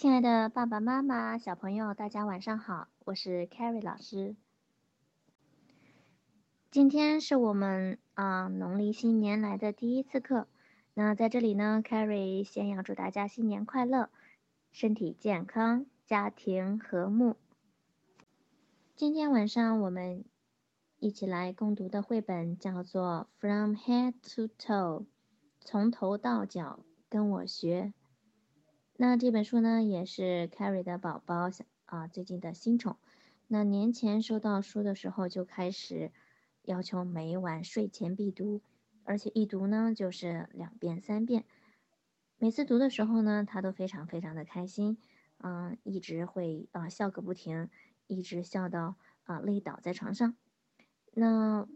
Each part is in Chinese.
亲爱的爸爸妈妈、小朋友，大家晚上好，我是 Carrie 老师。今天是我们啊农历新年来的第一次课，那在这里呢，Carrie 先要祝大家新年快乐，身体健康，家庭和睦。今天晚上我们一起来共读的绘本叫做《From Head to Toe》，从头到脚跟我学。那这本书呢，也是 Carrie 的宝宝啊最近的新宠。那年前收到书的时候，就开始要求每晚睡前必读，而且一读呢就是两遍三遍。每次读的时候呢，他都非常非常的开心，嗯，一直会啊笑个不停，一直笑到啊累倒在床上。那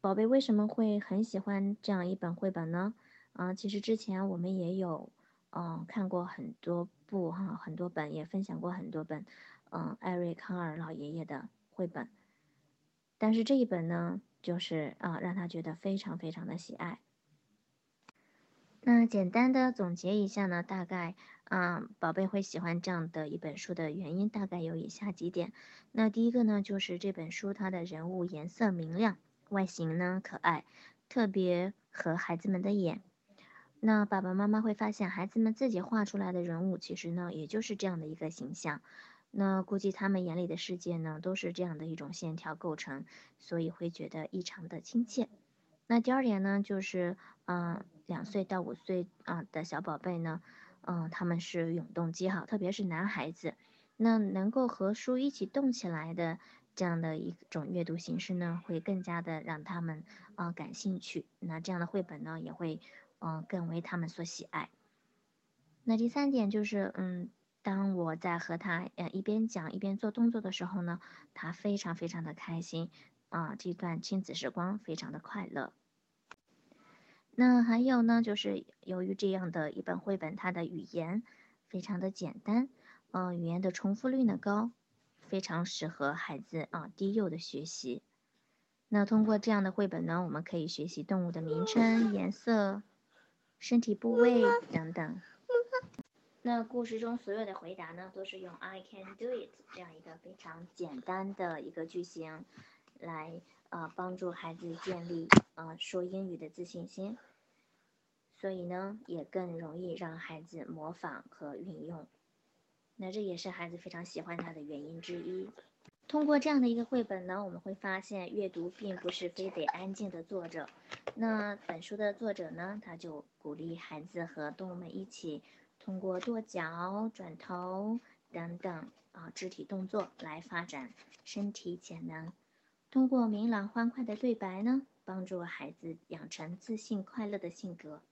宝贝为什么会很喜欢这样一本绘本呢？啊，其实之前我们也有。嗯，看过很多部哈，很多本也分享过很多本，嗯，艾瑞康尔老爷爷的绘本。但是这一本呢，就是啊，让他觉得非常非常的喜爱。那简单的总结一下呢，大概啊，宝贝会喜欢这样的一本书的原因大概有以下几点。那第一个呢，就是这本书它的人物颜色明亮，外形呢可爱，特别合孩子们的眼。那爸爸妈妈会发现，孩子们自己画出来的人物，其实呢，也就是这样的一个形象。那估计他们眼里的世界呢，都是这样的一种线条构成，所以会觉得异常的亲切。那第二点呢，就是，嗯，两岁到五岁啊的小宝贝呢，嗯，他们是永动机哈，特别是男孩子，那能够和书一起动起来的这样的一种阅读形式呢，会更加的让他们啊感兴趣。那这样的绘本呢，也会。嗯，更为他们所喜爱。那第三点就是，嗯，当我在和他呃一边讲一边做动作的时候呢，他非常非常的开心啊，这段亲子时光非常的快乐。那还有呢，就是由于这样的一本绘本，它的语言非常的简单，嗯，语言的重复率呢高，非常适合孩子啊低幼的学习。那通过这样的绘本呢，我们可以学习动物的名称、颜色。身体部位等等。那故事中所有的回答呢，都是用 "I can do it" 这样一个非常简单的一个句型，来呃帮助孩子建立呃说英语的自信心。所以呢，也更容易让孩子模仿和运用。那这也是孩子非常喜欢它的原因之一。通过这样的一个绘本呢，我们会发现阅读并不是非得安静的坐着。那本书的作者呢，他就鼓励孩子和动物们一起，通过跺脚、转头等等啊肢体动作来发展身体潜能。通过明朗欢快的对白呢，帮助孩子养成自信快乐的性格。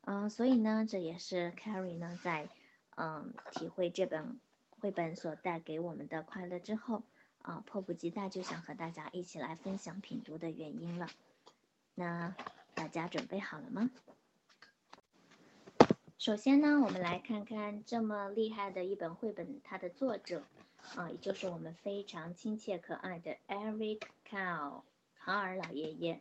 嗯，所以呢，这也是 Carrie 呢在嗯体会这本绘本所带给我们的快乐之后。啊，迫不及待就想和大家一起来分享品读的原因了。那大家准备好了吗？首先呢，我们来看看这么厉害的一本绘本，它的作者啊，也就是我们非常亲切可爱的 Eric Carle 卡尔老爷爷。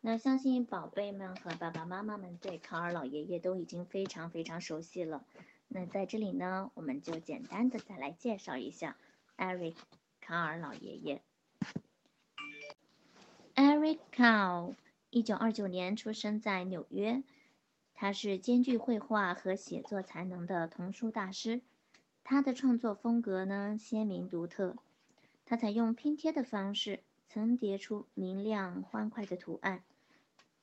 那相信宝贝们和爸爸妈妈们对卡尔老爷爷都已经非常非常熟悉了。那在这里呢，我们就简单的再来介绍一下 Eric。卡尔老爷爷，Eric Carle，一九二九年出生在纽约。他是兼具绘画和写作才能的童书大师。他的创作风格呢鲜明独特。他采用拼贴的方式层叠出明亮欢快的图案。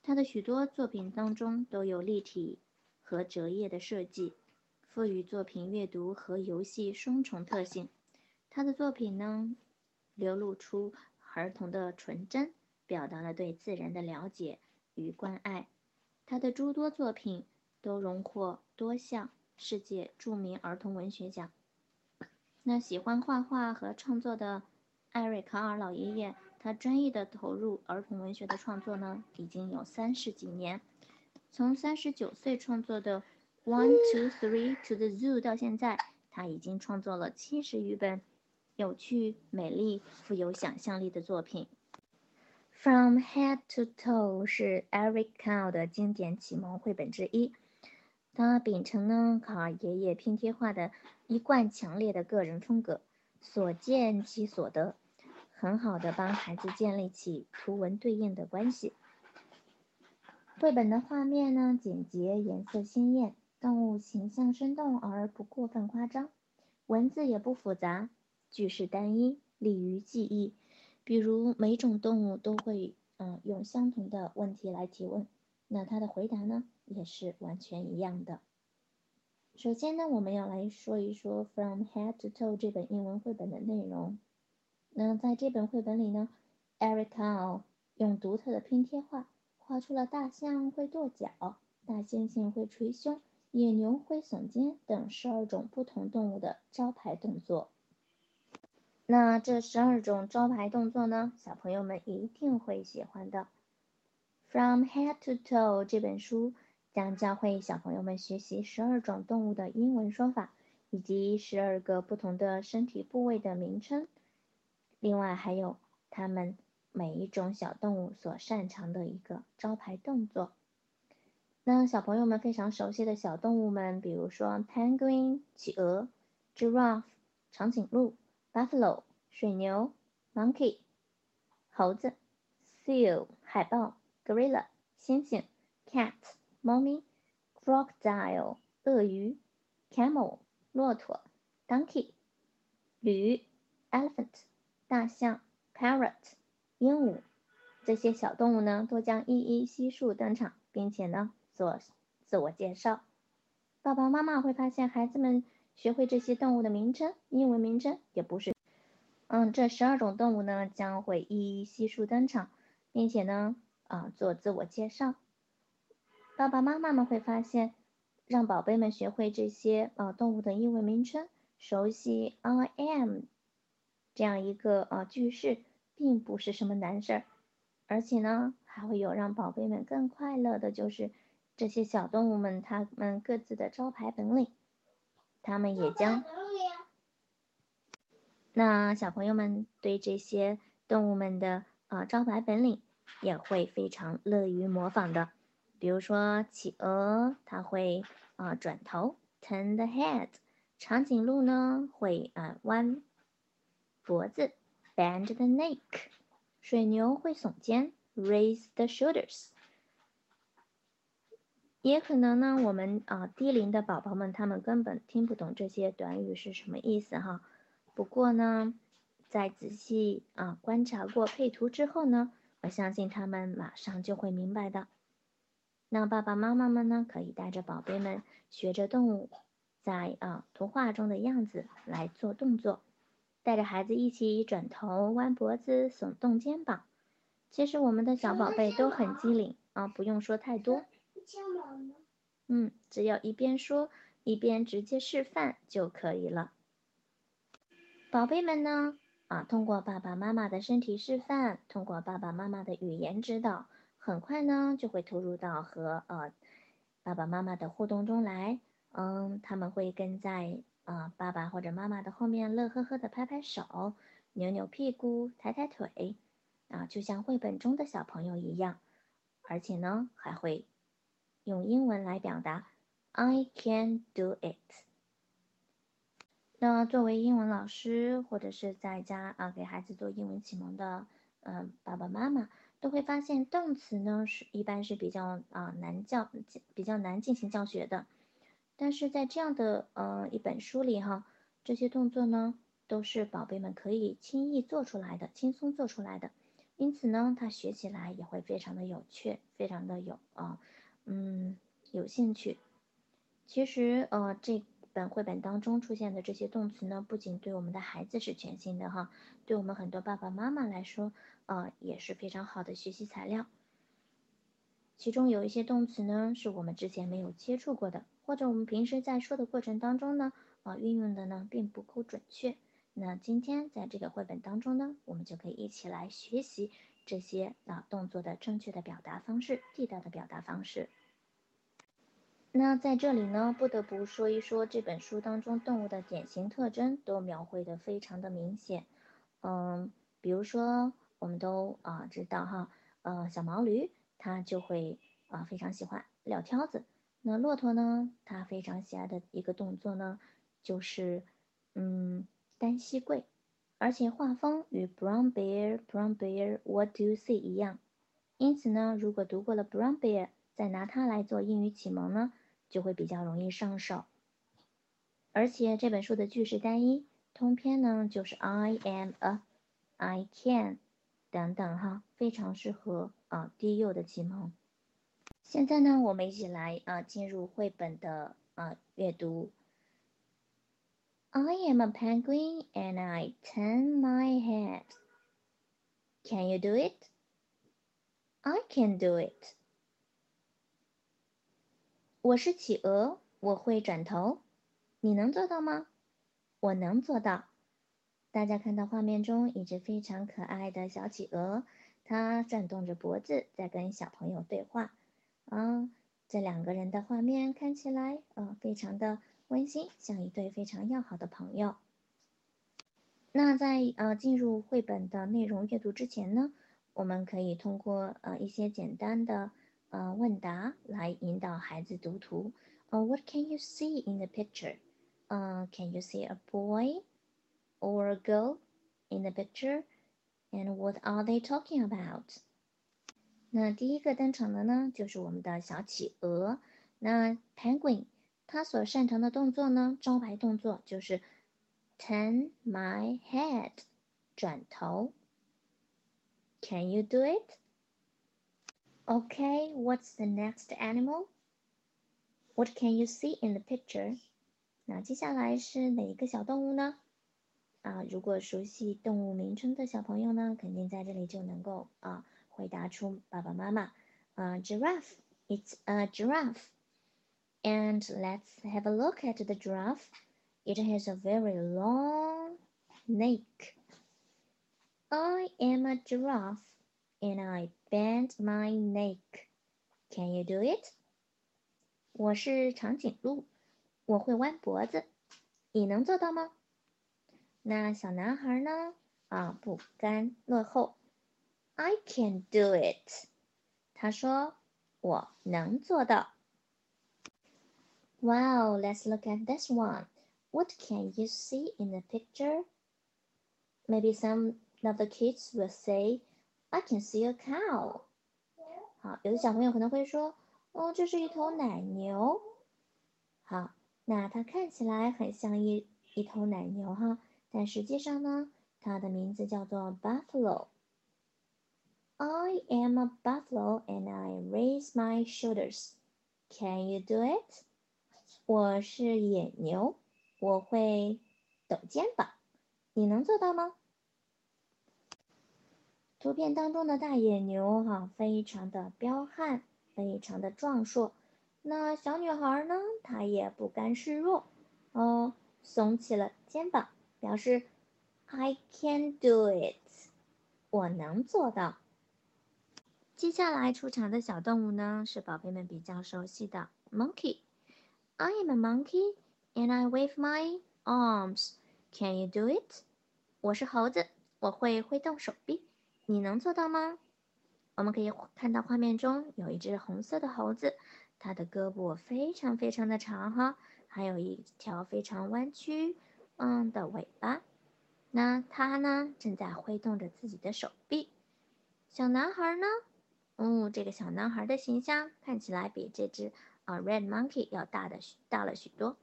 他的许多作品当中都有立体和折页的设计，赋予作品阅读和游戏双重特性。他的作品呢，流露出儿童的纯真，表达了对自然的了解与关爱。他的诸多作品都荣获多项世界著名儿童文学奖。那喜欢画画和创作的艾瑞卡尔老爷爷，他专业的投入儿童文学的创作呢，已经有三十几年。从三十九岁创作的《One Two Three to the Zoo》到现在，他已经创作了七十余本。有趣、美丽、富有想象力的作品，《From Head to Toe》是 Eric Carle 的经典启蒙绘本之一。他秉承呢卡尔爷爷拼贴画的一贯强烈的个人风格，所见即所得，很好的帮孩子建立起图文对应的关系。绘本的画面呢简洁，颜色鲜艳，动物形象生动而不过分夸张，文字也不复杂，句式单一，利于记忆。比如每种动物都会嗯用相同的问题来提问。那它的回答呢，也是完全一样的。首先呢，我们要来说一说《From Head to Toe》这本英文绘本的内容。那在这本绘本里呢，Erica 用独特的拼贴画画出了大象会跺脚、大猩猩会捶胸、野牛会耸肩等十二种不同动物的招牌动作。那这十二种招牌动作呢，小朋友们一定会喜欢的。From Head to Toe 这本书将教会小朋友们学习十二种动物的英文说法，以及十二个不同的身体部位的名称。另外还有它们每一种小动物所擅长的一个招牌动作。那小朋友们非常熟悉的小动物们，比如说 Penguin 企鹅、Giraffe 长颈鹿、Buffalo 水牛、Monkey 猴子、Seal 海豹。gorilla 猩猩，cat 猫咪，crocodile 鳄鱼，camel 骆驼，donkey 驴，elephant 大象，parrot 鹦鹉，这些小动物呢都将一一悉数登场，并且呢做自我介绍。爸爸妈妈会发现，孩子们学会这些动物的名称，英文名称也不是，嗯，这十二种动物呢将会一一悉数登场，并且呢。啊，做自我介绍。爸爸妈妈们会发现，让宝贝们学会这些呃动物的英文名称，熟悉 I am 这样一个呃句式，并不是什么难事儿。而且呢，还会有让宝贝们更快乐的，就是这些小动物们它们各自的招牌本领，他们也将。那小朋友们对这些动物们的呃招牌本领。也会非常乐于模仿的，比如说企鹅，它会啊转头，turn the head；长颈鹿呢会啊弯脖子，bend the neck；水牛会耸肩，raise the shoulders。也可能呢，我们啊低龄的宝宝们，他们根本听不懂这些短语是什么意思哈。不过呢，在仔细啊观察过配图之后呢。我相信他们马上就会明白的。那爸爸妈妈们呢，可以带着宝贝们学着动物在啊图画中的样子来做动作，带着孩子一起转头、弯脖子、耸动肩膀。其实我们的小宝贝都很机灵啊，不用说太多。嗯，只要一边说一边直接示范就可以了。宝贝们呢？啊，通过爸爸妈妈的身体示范，通过爸爸妈妈的语言指导，很快呢就会投入到和呃爸爸妈妈的互动中来。嗯，他们会跟在啊爸爸或者妈妈的后面，乐呵呵的拍拍手，扭扭屁股，抬抬腿，啊，就像绘本中的小朋友一样。而且呢，还会用英文来表达，I can do it。那作为英文老师，或者是在家啊给孩子做英文启蒙的，嗯，爸爸妈妈都会发现，动词呢是一般是比较啊难教，比较难进行教学的。但是在这样的呃一本书里哈，这些动作呢都是宝贝们可以轻易做出来的，轻松做出来的。因此呢，他学起来也会非常的有趣，非常的有啊，嗯，有兴趣。其实呃这。本绘本当中出现的这些动词呢，不仅对我们的孩子是全新的哈，对我们很多爸爸妈妈来说，呃，也是非常好的学习材料。其中有一些动词呢，是我们之前没有接触过的，或者我们平时在说的过程当中呢，啊，运用的呢并不够准确。那今天在这个绘本当中呢，我们就可以一起来学习这些啊动作的正确的表达方式，地道的表达方式。那在这里呢，不得不说一说这本书当中动物的典型特征都描绘的非常的明显。嗯，比如说我们都啊知道哈，呃，小毛驴它就会啊非常喜欢撂挑子。那骆驼呢，它非常喜爱的一个动作呢，就是嗯单膝跪，而且画风与 Brown Bear Brown Bear What do you see 一样。因此呢，如果读过了 Brown Bear，再拿它来做英语启蒙呢，就会比较容易上手。而且这本书的句式单一，通篇呢就是 I am a，I can 等等哈，非常适合啊低幼的启蒙。现在呢，我们一起来啊进入绘本的啊阅读。I am a penguin and I turn my head. Can you do it? I can do it. 我是企鹅，我会转头。你能做到吗？我能做到。大家看到画面中一只非常可爱的小企鹅，它转动着脖子在跟小朋友对话。啊，这两个人的画面看起来呃非常的温馨，像一对非常要好的朋友。那在呃进入绘本的内容阅读之前呢，我们可以通过呃一些简单的呃问答来引导孩子读图。呃，What can you see in the picture？呃 can you see a boy or a girl in the picture? And what are they talking about? 那第一个登场的呢，就是我们的小企鹅。那 penguin 他所擅长的动作呢，招牌动作就是 turn my head 转头。Can you do it? Okay, what's the next animal? What can you see in the picture? 那接下来是哪一个小动物呢？啊，如果熟悉动物名称的小朋友呢，肯定在这里就能够啊回答出爸爸妈妈。啊，giraffe，it's a giraffe。And let's have a look at the giraffe. It has a very long neck. I am a giraffe, and I bend my neck. Can you do it? 我是长颈鹿。我会弯脖子，你能做到吗？那小男孩呢？啊，不甘落后，I can do it。他说：“我能做到。” Wow, let's look at this one. What can you see in the picture? Maybe some of the kids will say, "I can see a cow." 好，有的小朋友可能会说：“哦，这是一头奶牛。”好。那它看起来很像一一头奶牛哈，但实际上呢，它的名字叫做 buffalo。I am a buffalo and I raise my shoulders. Can you do it? 我是野牛，我会抖肩膀，你能做到吗？图片当中的大野牛哈，非常的彪悍，非常的壮硕。那小女孩呢？她也不甘示弱，哦，耸起了肩膀，表示 I can do it，我能做到。接下来出场的小动物呢，是宝贝们比较熟悉的 monkey。I am a monkey and I wave my arms. Can you do it？我是猴子，我会挥动手臂，你能做到吗？我们可以看到画面中有一只红色的猴子。它的胳膊非常非常的长哈，还有一条非常弯曲嗯的尾巴。那它呢正在挥动着自己的手臂。小男孩呢，嗯，这个小男孩的形象看起来比这只啊 red monkey 要大的大了许多。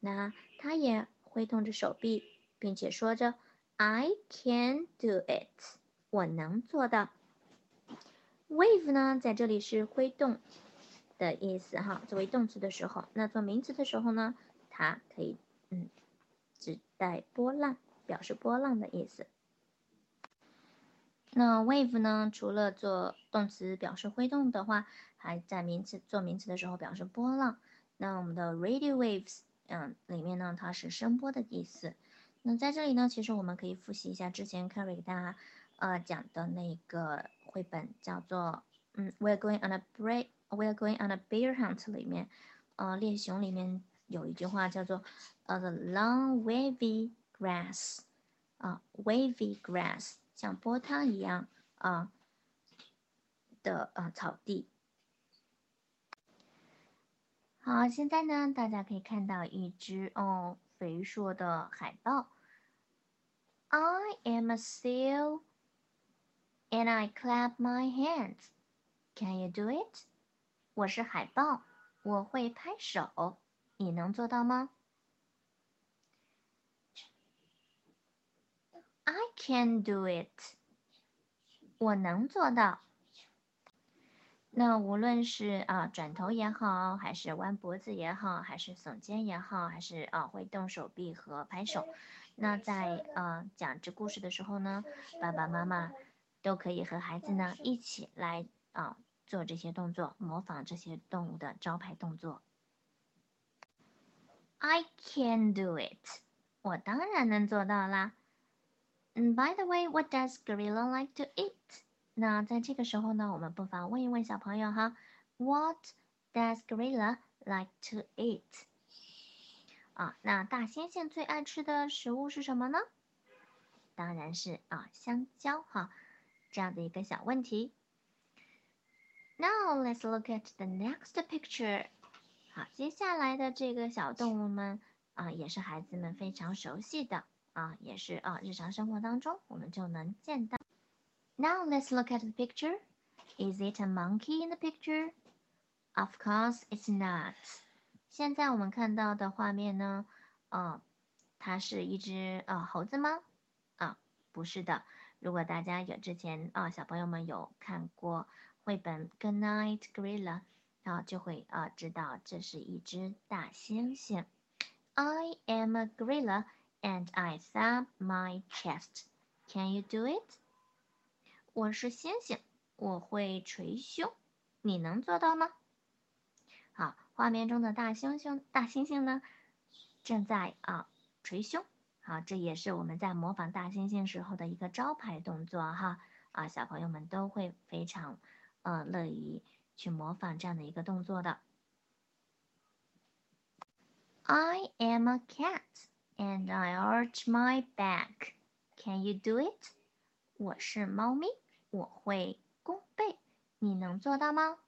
那他也挥动着手臂，并且说着 I can do it，我能做到。wave 呢在这里是挥动。的意思哈，作为动词的时候，那做名词的时候呢，它可以嗯，指代波浪，表示波浪的意思。那 wave 呢，除了做动词表示挥动的话，还在名词做名词的时候表示波浪。那我们的 radio waves，嗯，里面呢，它是声波的意思。那在这里呢，其实我们可以复习一下之前 Carrie 给大家呃讲的那个绘本，叫做嗯，We're going on a break。We're going on a bear hunt 里面，呃，猎熊里面有一句话叫做，呃，the long wavy grass，啊，wavy grass 像波涛一样啊的啊草地。好，现在呢，大家可以看到一只哦肥硕的海豹。I am a seal, and I clap my hands. Can you do it? 我是海豹，我会拍手，你能做到吗？I can do it. 我能做到。那无论是啊转头也好，还是弯脖子也好，还是耸肩也好，还是啊会动手臂和拍手，那在呃讲这故事的时候呢，爸爸妈妈都可以和孩子呢一起来啊做这些动作，模仿这些动物的招牌动作。I can do it，我当然能做到啦。嗯，By the way，what does gorilla like to eat？那在这个时候呢，我们不妨问一问小朋友哈，What does gorilla like to eat？啊，那大猩猩最爱吃的食物是什么呢？当然是啊，香蕉哈，这样的一个小问题。Now let's look at the next picture。好，接下来的这个小动物们啊，也是孩子们非常熟悉的啊，也是啊，日常生活当中我们就能见到。Now let's look at the picture. Is it a monkey in the picture? Of course, it's not. 现在我们看到的画面呢，呃，它是一只呃猴子吗？啊，不是的。如果大家有之前啊，小朋友们有看过绘本《Good Night Gorilla》，啊，就会啊知道这是一只大猩猩。I am a gorilla and I thump my chest. Can you do it? 我是猩猩，我会捶胸，你能做到吗？好，画面中的大猩猩，大猩猩呢，正在啊捶胸，好，这也是我们在模仿大猩猩时候的一个招牌动作哈，啊，小朋友们都会非常，呃，乐于去模仿这样的一个动作的。I am a cat and I arch my back. Can you do it? 我是猫咪，我会弓背，你能做到吗？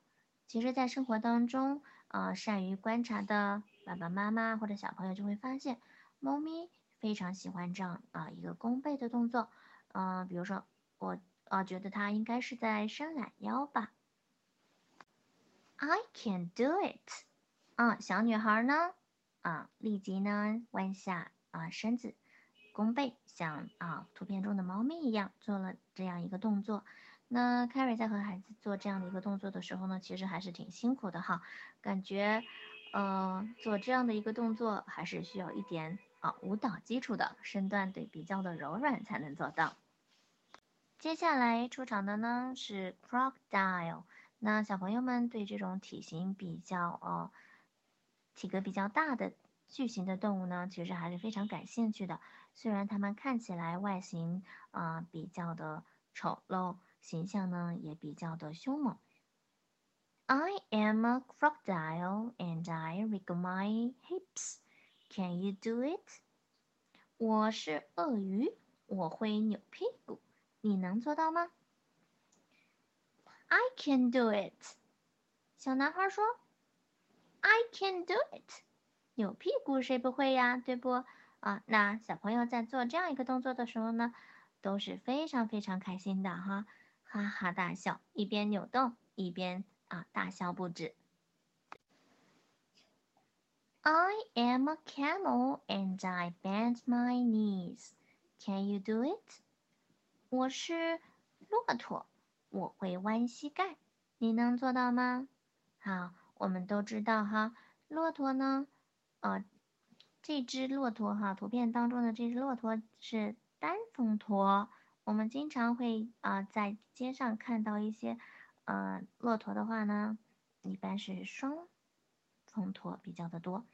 其实，在生活当中，呃，善于观察的爸爸妈妈或者小朋友就会发现，猫咪非常喜欢这样啊一个弓背的动作。嗯，比如说，我啊觉得它应该是在伸懒腰吧。I can do it。啊，小女孩呢，啊，立即呢弯下啊身子。弓背像啊图片中的猫咪一样做了这样一个动作。那 Carrie 在和孩子做这样的一个动作的时候呢，其实还是挺辛苦的哈。感觉，呃，做这样的一个动作还是需要一点啊舞蹈基础的，身段得比较的柔软才能做到。接下来出场的呢是 Crocodile。那小朋友们对这种体型比较呃体格比较大的巨型的动物呢，其实还是非常感兴趣的。虽然它们看起来外形啊比较的丑陋，形象呢也比较的凶猛。I am a crocodile and I wrig my hips. Can you do it? 我是鳄鱼，我会扭屁股，你能做到吗？I can do it. 小男孩说：“I can do it。”扭屁股谁不会呀？对不？啊，那小朋友在做这样一个动作的时候呢，都是非常非常开心的哈，哈哈大笑，一边扭动一边啊大笑不止。I am a camel and I bend my knees. Can you do it? 我是骆驼，我会弯膝盖，你能做到吗？好，我们都知道哈，骆驼呢，呃。这只骆驼哈，图片当中的这只骆驼是单峰驼。我们经常会啊在街上看到一些，呃，骆驼的话呢，一般是双峰驼比较的多。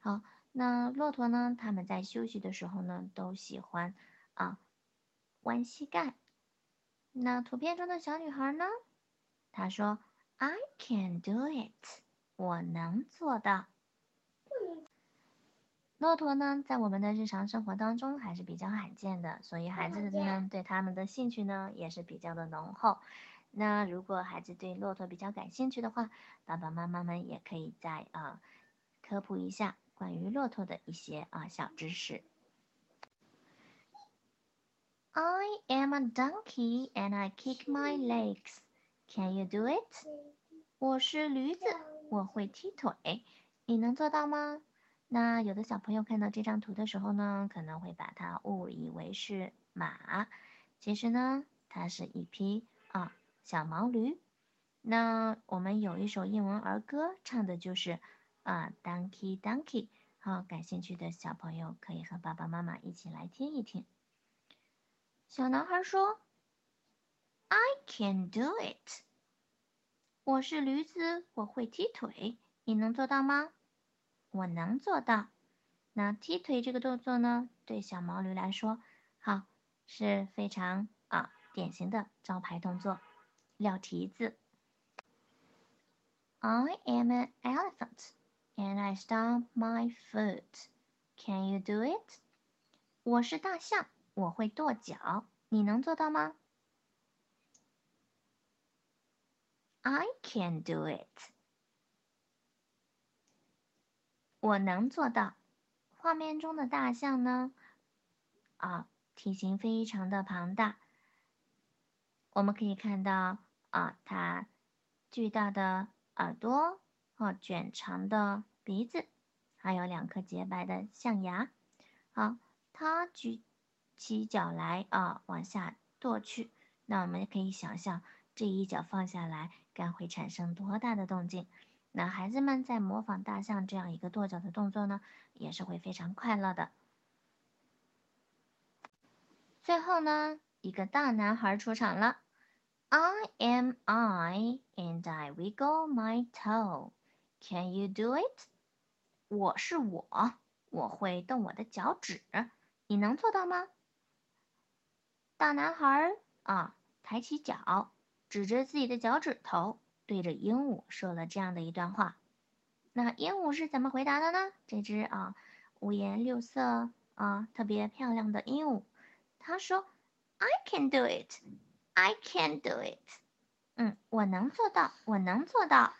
好，那骆驼呢，他们在休息的时候呢，都喜欢啊弯膝盖。那图片中的小女孩呢，她说：“I can do it，我能做到。”骆驼呢，在我们的日常生活当中还是比较罕见的，所以孩子呢对他们的兴趣呢也是比较的浓厚。那如果孩子对骆驼比较感兴趣的话，爸爸妈妈们也可以在啊科普一下关于骆驼的一些啊小知识。I am a donkey and I kick my legs. Can you do it? 我是驴子，我会踢腿，你能做到吗？那有的小朋友看到这张图的时候呢，可能会把它误以为是马，其实呢，它是一匹啊小毛驴。那我们有一首英文儿歌，唱的就是啊 Donkey Donkey。好，感兴趣的小朋友可以和爸爸妈妈一起来听一听。小男孩说：“I can do it。”我是驴子，我会踢腿，你能做到吗？我能做到。那踢腿这个动作呢，对小毛驴来说，好是非常啊典型的招牌动作，撂蹄子。I am an elephant and I stomp my foot. Can you do it? 我是大象。我会跺脚，你能做到吗？I can do it。我能做到。画面中的大象呢？啊，体型非常的庞大。我们可以看到啊，它巨大的耳朵，和卷长的鼻子，还有两颗洁白的象牙。好，它举。起脚来啊，往下跺去。那我们可以想象，这一脚放下来，该会产生多大的动静？那孩子们在模仿大象这样一个跺脚的动作呢，也是会非常快乐的。最后呢，一个大男孩出场了。I am I and I wiggle my toe. Can you do it? 我是我，我会动我的脚趾，你能做到吗？大男孩啊，抬起脚，指着自己的脚趾头，对着鹦鹉说了这样的一段话。那鹦鹉是怎么回答的呢？这只啊，五颜六色啊，特别漂亮的鹦鹉，他说：“I can do it, I can do it。”嗯，我能做到，我能做到。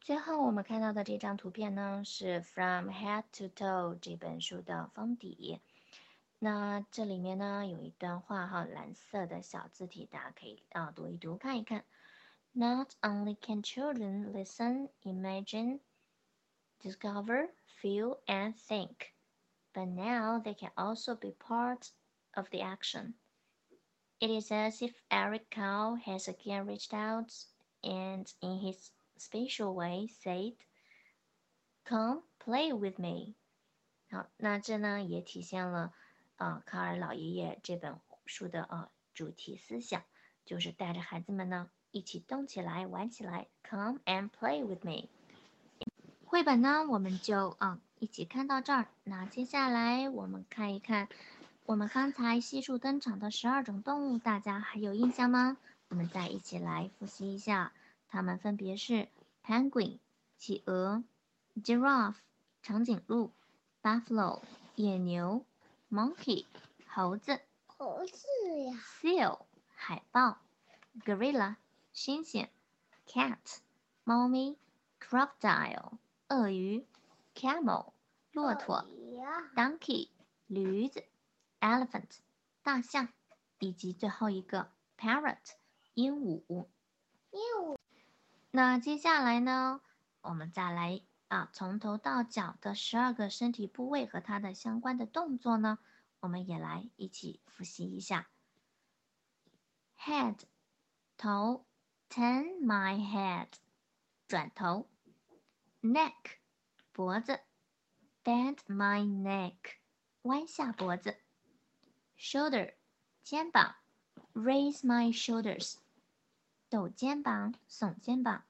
最后我们看到的这张图片呢，是《From Head to Toe》这本书的封底。那这里面呢有一段话哈，蓝色的小字体，大家可以啊读一读看一看。Not only can children listen, imagine, discover, feel, and think, but now they can also be part of the action. It is as if Eric Cow has again reached out and, in his special way, said, "Come play with me." 好，那这呢也体现了。啊，卡尔老爷爷这本书的啊主题思想就是带着孩子们呢 一起动起来、玩起来。Come and play with me。绘本呢，我们就嗯一起看到这儿。那接下来我们看一看，我们刚才悉数登场的十二种动物，大家还有印象吗？我们再一起来复习一下，它们分别是：penguin（ 企鹅）、giraffe（ 长颈鹿）、buffalo（ 野牛）。Monkey，猴子。猴子呀。Seal，海豹。Gorilla，猩猩。Cat，猫咪。Crocodile，鳄鱼。Camel，骆驼。Donkey，驴子。Elephant，大象。以及最后一个 Parrot，鹦鹉。鹦鹉。那接下来呢，我们再来。啊，从头到脚的十二个身体部位和它的相关的动作呢，我们也来一起复习一下。Head，头 ，turn my head，转头。Neck，脖子，bend my neck，弯下脖子。Shoulder，肩膀，raise my shoulders，抖肩膀，耸肩膀。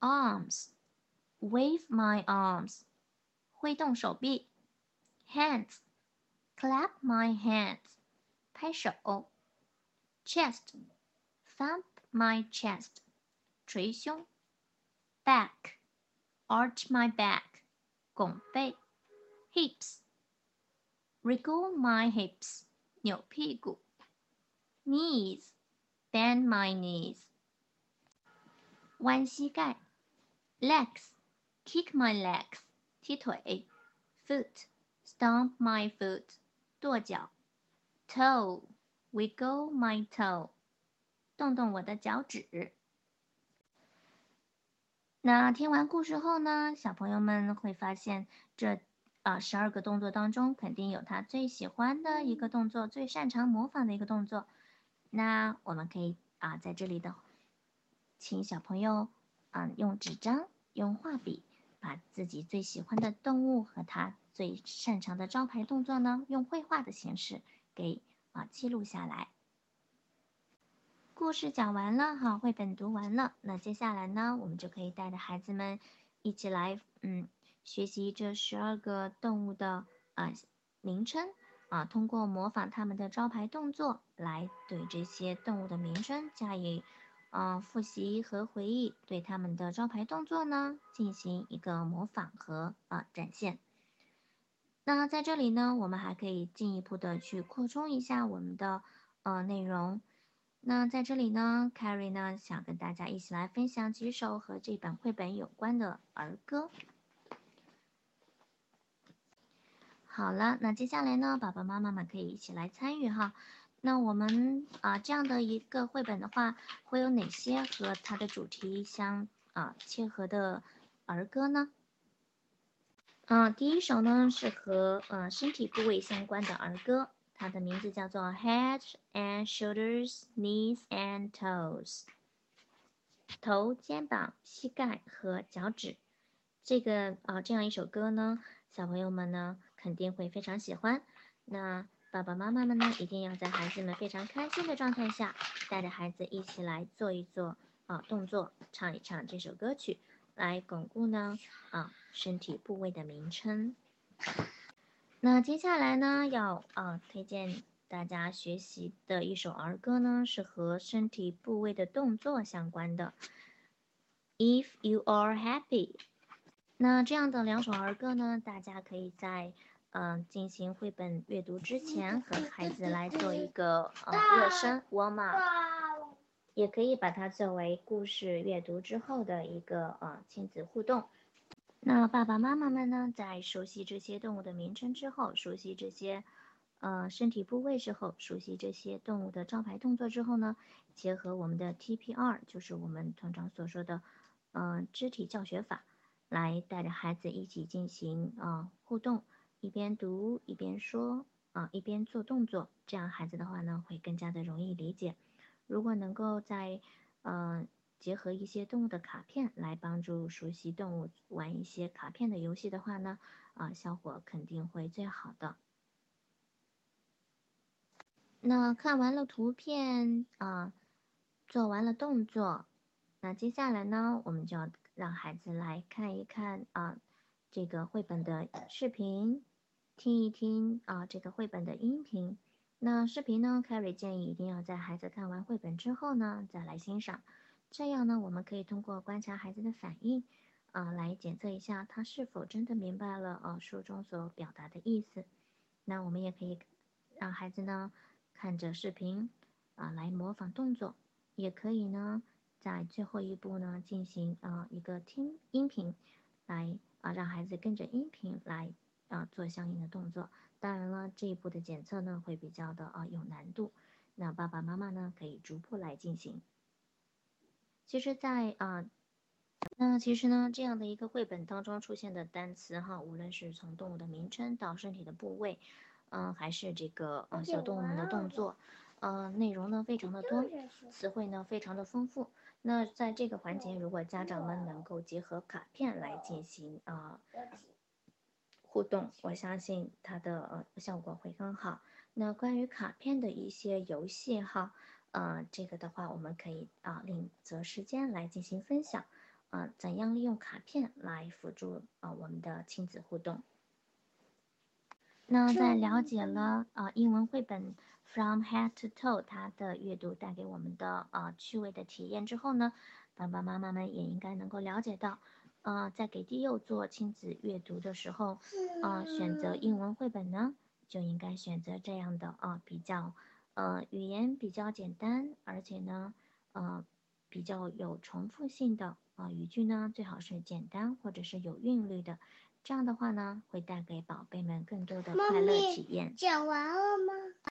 Arms。wave my arms，挥动手臂；hands，clap my hands，拍手；chest，thump my chest，捶胸；back，arch my back，拱背；hips，wriggle my hips，扭屁股；knees，bend my knees，弯膝盖；legs。 kick my legs，踢腿；foot，stomp my foot，跺脚；toe，wiggle my toe， 动动我的脚趾。那听完故事后呢，小朋友们会发现这啊十二个动作当中，肯定有他最喜欢的一个动作，最擅长模仿的一个动作。那我们可以啊在这里的，请小朋友啊用纸张、用画笔，把自己最喜欢的动物和他最擅长的招牌动作呢，用绘画的形式给啊记录下来。故事讲完了哈，绘本读完了，那接下来呢，我们就可以带着孩子们一起来嗯学习这十二个动物的啊名称。啊，通过模仿他们的招牌动作来对这些动物的名称加以啊复习和回忆，对他们的招牌动作呢进行一个模仿和啊展现。那在这里呢，我们还可以进一步的去扩充一下我们的呃内容。那在这里呢，Carrie 呢想跟大家一起来分享几首和这本绘本有关的儿歌。好了，那接下来呢，爸爸妈妈们可以一起来参与哈。那我们啊这样的一个绘本的话，会有哪些和它的主题相啊切合的儿歌呢？嗯，第一首呢是和呃身体部位相关的儿歌，它的名字叫做 Head and Shoulders, Knees and Toes。头、肩膀、膝盖和脚趾。这个啊这样一首歌呢，小朋友们呢。肯定会非常喜欢。那爸爸妈妈们呢，一定要在孩子们非常开心的状态下，带着孩子一起来做一做啊动作，唱一唱这首歌曲，来巩固呢啊身体部位的名称。那接下来呢，要啊推荐大家学习的一首儿歌呢，是和身体部位的动作相关的。If you are happy，那这样的两首儿歌呢，大家可以在。嗯，进行绘本阅读之前，和孩子来做一个呃热身 warm up，也可以把它作为故事阅读之后的一个呃亲子互动。那爸爸妈妈们呢，在熟悉这些动物的名称之后，熟悉这些呃身体部位之后，熟悉这些动物的招牌动作之后呢，结合我们的 TPR，就是我们通常所说的呃肢体教学法，来带着孩子一起进行啊互动。一边读一边说啊，一边做动作，这样孩子的话呢会更加的容易理解。如果能够在呃结合一些动物的卡片来帮助熟悉动物玩一些卡片的游戏的话呢，啊效果肯定会最好的。那看完了图片啊，做完了动作，那接下来呢，我们就要让孩子来看一看啊这个绘本的视频。听一听啊，这个绘本的音频。那视频呢？Carrie 建议一定要在孩子看完绘本之后呢，再来欣赏。这样呢，我们可以通过观察孩子的反应，啊，来检测一下他是否真的明白了啊书中所表达的意思。那我们也可以让孩子呢看着视频啊来模仿动作，也可以呢在最后一步呢进行啊一个听音频，来啊让孩子跟着音频来。啊，做相应的动作。当然了，这一步的检测呢，会比较的啊有难度。那爸爸妈妈呢，可以逐步来进行。其实，在啊，那其实呢，这样的一个绘本当中出现的单词哈，无论是从动物的名称到身体的部位，嗯，还是这个呃小动物们的动作，嗯，内容呢非常的多，词汇呢非常的丰富。那在这个环节，如果家长们能够结合卡片来进行啊。互动，我相信它的效果会更好。那关于卡片的一些游戏哈，呃，这个的话我们可以啊另择时间来进行分享，啊，怎样利用卡片来辅助啊我们的亲子互动。那在了解了啊英文绘本 From Head to Toe 它的阅读带给我们的啊趣味的体验之后呢，爸爸妈妈们也应该能够了解到。呃，在给低幼做亲子阅读的时候，啊，选择英文绘本呢，就应该选择这样的啊，比较，呃，语言比较简单，而且呢，呃，比较有重复性的啊，语句呢最好是简单或者是有韵律的，这样的话呢会带给宝贝们更多的快乐体验。讲完了吗？